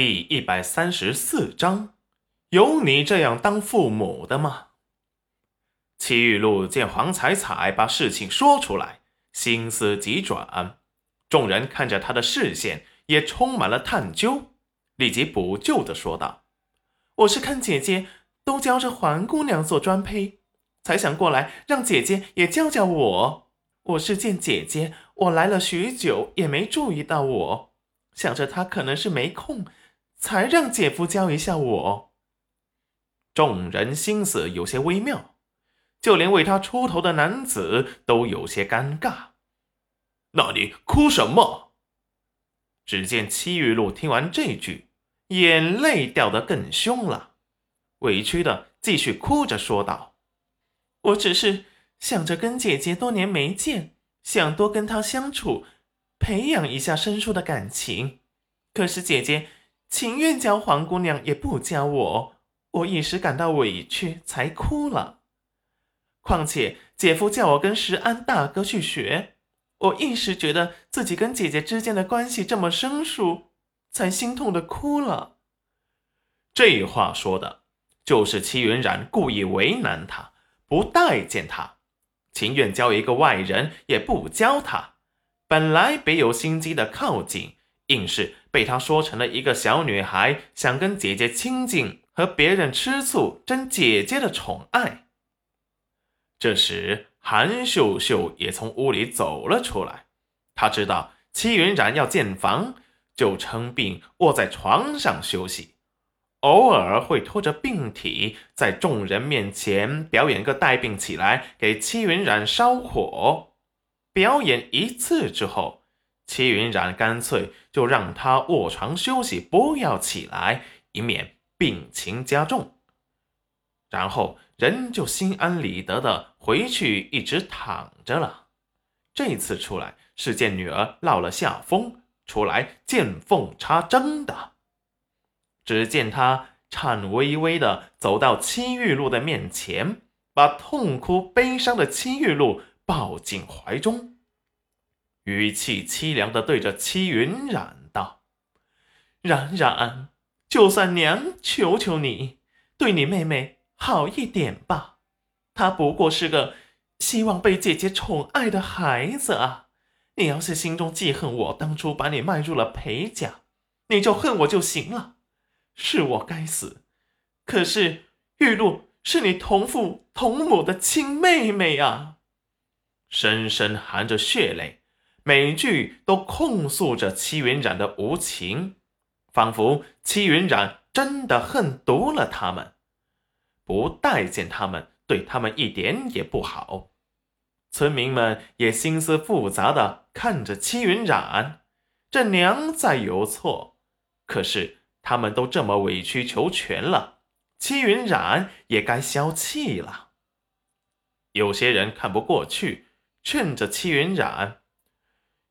第一百三十四章，有你这样当父母的吗？戚玉露见黄彩彩把事情说出来，心思急转，众人看着他的视线也充满了探究，立即补救的说道：“我是看姐姐都教着环姑娘做专胚，才想过来让姐姐也教教我。我是见姐姐，我来了许久也没注意到我，想着她可能是没空。”才让姐夫教一下我。众人心思有些微妙，就连为他出头的男子都有些尴尬。那你哭什么？只见戚玉露听完这句，眼泪掉得更凶了，委屈的继续哭着说道：“我只是想着跟姐姐多年没见，想多跟她相处，培养一下生疏的感情。可是姐姐……”情愿教黄姑娘，也不教我，我一时感到委屈，才哭了。况且姐夫叫我跟石安大哥去学，我一时觉得自己跟姐姐之间的关系这么生疏，才心痛的哭了。这话说的，就是戚云染故意为难他，不待见他，情愿教一个外人，也不教他。本来别有心机的靠近。硬是被他说成了一个小女孩想跟姐姐亲近，和别人吃醋争姐姐的宠爱。这时，韩秀秀也从屋里走了出来。她知道戚云染要建房，就称病卧在床上休息，偶尔会拖着病体在众人面前表演个带病起来，给戚云染烧火。表演一次之后。戚云染干脆就让他卧床休息，不要起来，以免病情加重。然后人就心安理得的回去，一直躺着了。这次出来是见女儿落了下风，出来见缝插针的。只见他颤巍巍的走到戚玉露的面前，把痛哭悲伤的戚玉露抱进怀中。语气凄凉的对着戚云染道：“冉冉，就算娘求求你，对你妹妹好一点吧。她不过是个希望被姐姐宠爱的孩子啊。你要是心中记恨我当初把你卖入了裴家，你就恨我就行了。是我该死，可是玉露是你同父同母的亲妹妹啊。”深深含着血泪。每句都控诉着戚云染的无情，仿佛戚云染真的恨毒了他们，不待见他们，对他们一点也不好。村民们也心思复杂的看着戚云染，这娘再有错，可是他们都这么委曲求全了，戚云染也该消气了。有些人看不过去，劝着戚云染。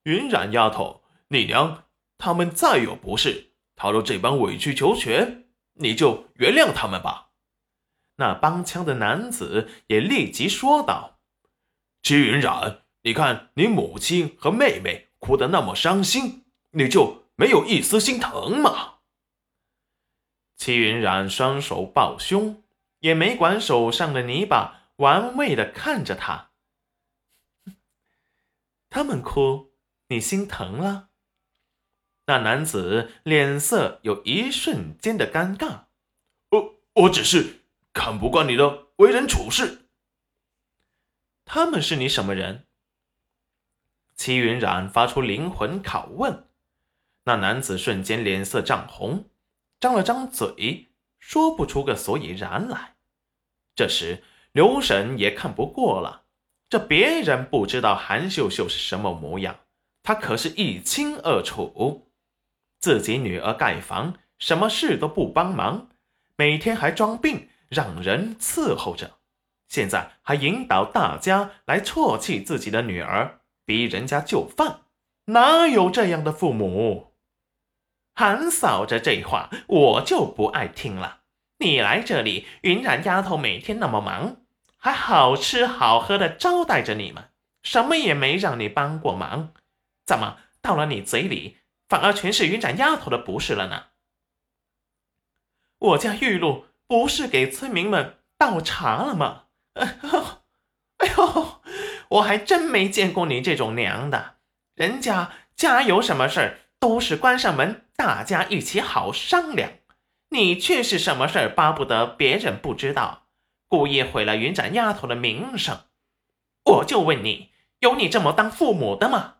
云染丫头，你娘他们再有不是，他若这般委曲求全，你就原谅他们吧。那帮腔的男子也立即说道：“齐云染，你看你母亲和妹妹哭得那么伤心，你就没有一丝心疼吗？”齐云染双手抱胸，也没管手上的泥巴，玩味的看着他。他们哭。你心疼了？那男子脸色有一瞬间的尴尬。我我只是看不惯你的为人处事。他们是你什么人？齐云染发出灵魂拷问。那男子瞬间脸色涨红，张了张嘴，说不出个所以然来。这时刘婶也看不过了，这别人不知道韩秀秀是什么模样。他可是一清二楚，自己女儿盖房，什么事都不帮忙，每天还装病让人伺候着，现在还引导大家来唾弃自己的女儿，逼人家就范，哪有这样的父母？韩嫂子这话我就不爱听了。你来这里，云染丫头每天那么忙，还好吃好喝的招待着你们，什么也没让你帮过忙。怎么到了你嘴里，反而全是云染丫头的不是了呢？我家玉露不是给村民们倒茶了吗？哎呦，哎呦，我还真没见过你这种娘的。人家家有什么事儿，都是关上门，大家一起好商量。你却是什么事儿巴不得别人不知道，故意毁了云展丫头的名声。我就问你，有你这么当父母的吗？